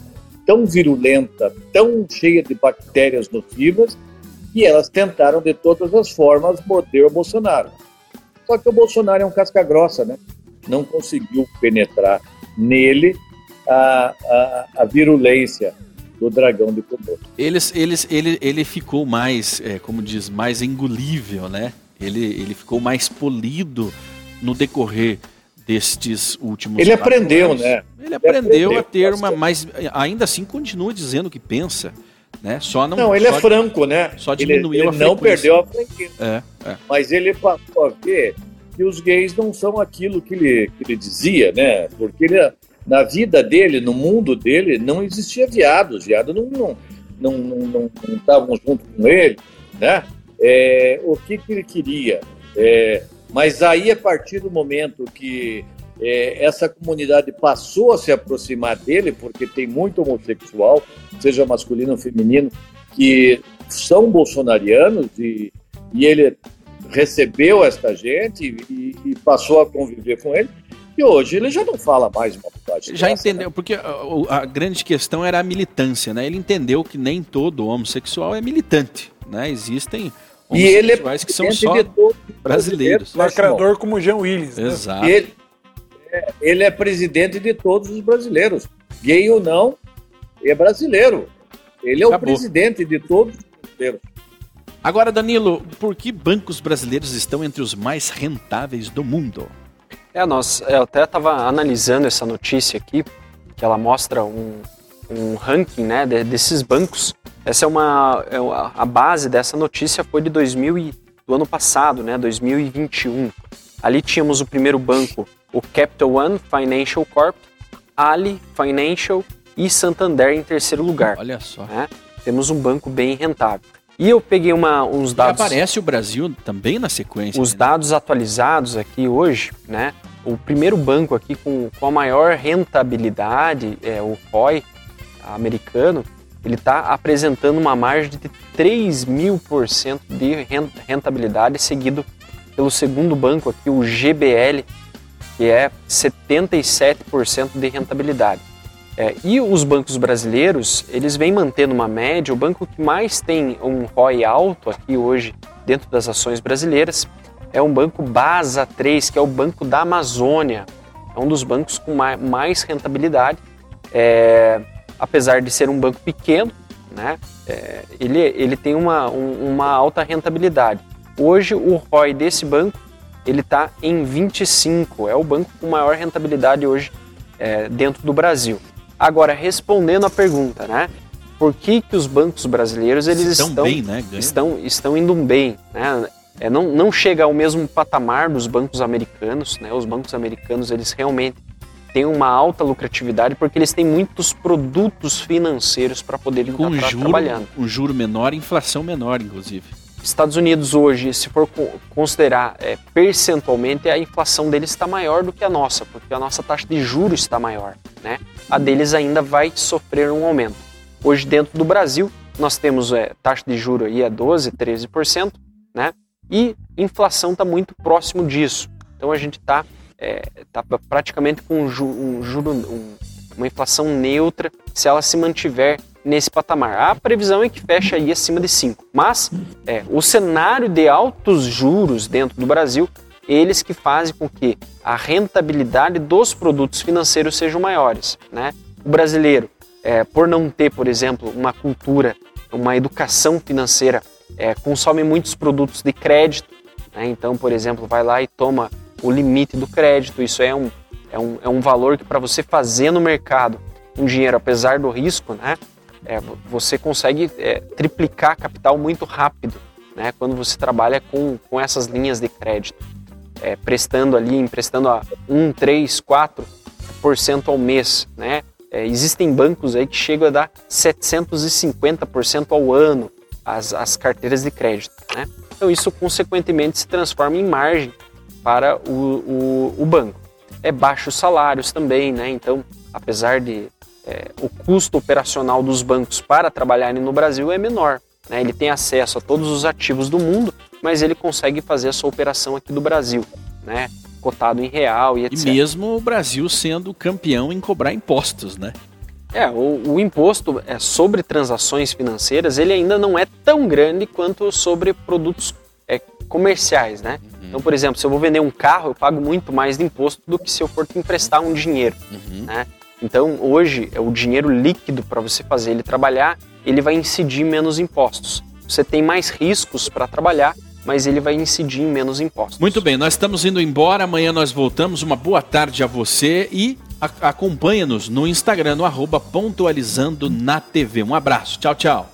tão virulenta, tão cheia de bactérias nocivas, que elas tentaram de todas as formas morder o Bolsonaro. Só que o Bolsonaro é um casca grossa, né? Não conseguiu penetrar nele a, a, a virulência do dragão de Komodo. Eles, eles, ele, ele ficou mais, é, como diz, mais engolível, né? Ele, ele ficou mais polido no decorrer destes últimos Ele aprendeu, anos. né? Ele aprendeu, aprendeu a ter uma, mas ainda assim continua dizendo o que pensa, né? Só não. Não, ele é franco, né? Só diminuiu ele, ele a não perdeu a franqueza. É, é. Mas ele passou a ver que os gays não são aquilo que ele, que ele dizia, né? Porque ele, na vida dele, no mundo dele, não existia viado. Os viados não estavam não, não, não, não junto com ele, né? É, o que, que ele queria? É, mas aí, a partir do momento que é, essa comunidade passou a se aproximar dele, porque tem muito homossexual, seja masculino ou feminino, que são bolsonarianos e, e ele recebeu esta gente e, e, passou a conviver com ele. E hoje ele já não fala mais uma bobagem. Já dessa, entendeu, né? porque a, a, grande questão era a militância, né? Ele entendeu que nem todo homossexual é militante, né? Existem e ele é que são só brasileiros. Lacrador como Jean Willis. Né? Exato. Ele, é, ele é presidente de todos os brasileiros. Gay ou não, é brasileiro. Ele é Acabou. o presidente de todos os brasileiros. Agora, Danilo, por que bancos brasileiros estão entre os mais rentáveis do mundo? É, nós, eu até estava analisando essa notícia aqui, que ela mostra um, um ranking né, desses bancos. Essa é uma é a base dessa notícia foi de 2000 e, do ano passado, né, 2021. Ali tínhamos o primeiro banco, o Capital One Financial Corp, Ali Financial e Santander em terceiro lugar. Olha só. Né? Temos um banco bem rentável. E eu peguei uma, uns dados. E aparece o Brasil também na sequência. Os né? dados atualizados aqui hoje, né? O primeiro banco aqui com, com a maior rentabilidade, é o ROI americano, ele está apresentando uma margem de 3 mil por cento de rentabilidade, seguido pelo segundo banco aqui, o GBL, que é 77% de rentabilidade. É, e os bancos brasileiros, eles vêm mantendo uma média, o banco que mais tem um ROI alto aqui hoje dentro das ações brasileiras é um banco Basa 3, que é o Banco da Amazônia. É um dos bancos com mais rentabilidade. É, apesar de ser um banco pequeno, né, é, ele, ele tem uma, um, uma alta rentabilidade. Hoje o ROI desse banco ele está em 25, é o banco com maior rentabilidade hoje é, dentro do Brasil. Agora, respondendo à pergunta, né? Por que, que os bancos brasileiros eles estão, estão, bem, né? estão, estão indo bem? Né? É, não, não chega ao mesmo patamar dos bancos americanos. Né? Os bancos americanos eles realmente têm uma alta lucratividade porque eles têm muitos produtos financeiros para poderem estar juro, trabalhando. Um juro menor, inflação menor, inclusive. Estados Unidos hoje, se for considerar é, percentualmente, a inflação deles está maior do que a nossa, porque a nossa taxa de juros está maior. Né? A deles ainda vai sofrer um aumento. Hoje, dentro do Brasil, nós temos é, taxa de juros aí a 12%, 13%, né? e inflação está muito próximo disso. Então a gente está é, tá praticamente com um, ju, um juro, um, uma inflação neutra se ela se mantiver nesse patamar. A previsão é que fecha aí acima de 5. Mas é, o cenário de altos juros dentro do Brasil, eles que fazem com que a rentabilidade dos produtos financeiros sejam maiores. Né? O brasileiro, é, por não ter, por exemplo, uma cultura, uma educação financeira, é, consome muitos produtos de crédito. Né? Então, por exemplo, vai lá e toma o limite do crédito. Isso é um, é um, é um valor que para você fazer no mercado um dinheiro, apesar do risco, né? É, você consegue é, triplicar capital muito rápido, né? Quando você trabalha com, com essas linhas de crédito, é, prestando ali, emprestando a 1, 3, 4% ao mês, né? É, existem bancos aí que chegam a dar 750% ao ano as, as carteiras de crédito, né? Então isso consequentemente se transforma em margem para o, o, o banco. É baixos salários também, né? Então, apesar de é, o custo operacional dos bancos para trabalharem no Brasil é menor. Né? Ele tem acesso a todos os ativos do mundo, mas ele consegue fazer a sua operação aqui do Brasil, né? cotado em real e etc. E mesmo o Brasil sendo campeão em cobrar impostos, né? É, o, o, imposto é, sobre transações financeiras ele ainda não é tão grande quanto sobre produtos é, comerciais, né? Uhum. Então, por exemplo, se eu vou vender um carro, eu pago muito mais de imposto do que se eu for emprestar um dinheiro, uhum. né? Então, hoje, é o dinheiro líquido para você fazer ele trabalhar, ele vai incidir menos impostos. Você tem mais riscos para trabalhar, mas ele vai incidir em menos impostos. Muito bem, nós estamos indo embora, amanhã nós voltamos. Uma boa tarde a você e acompanha-nos no Instagram, no arroba pontualizando na TV. Um abraço, tchau, tchau.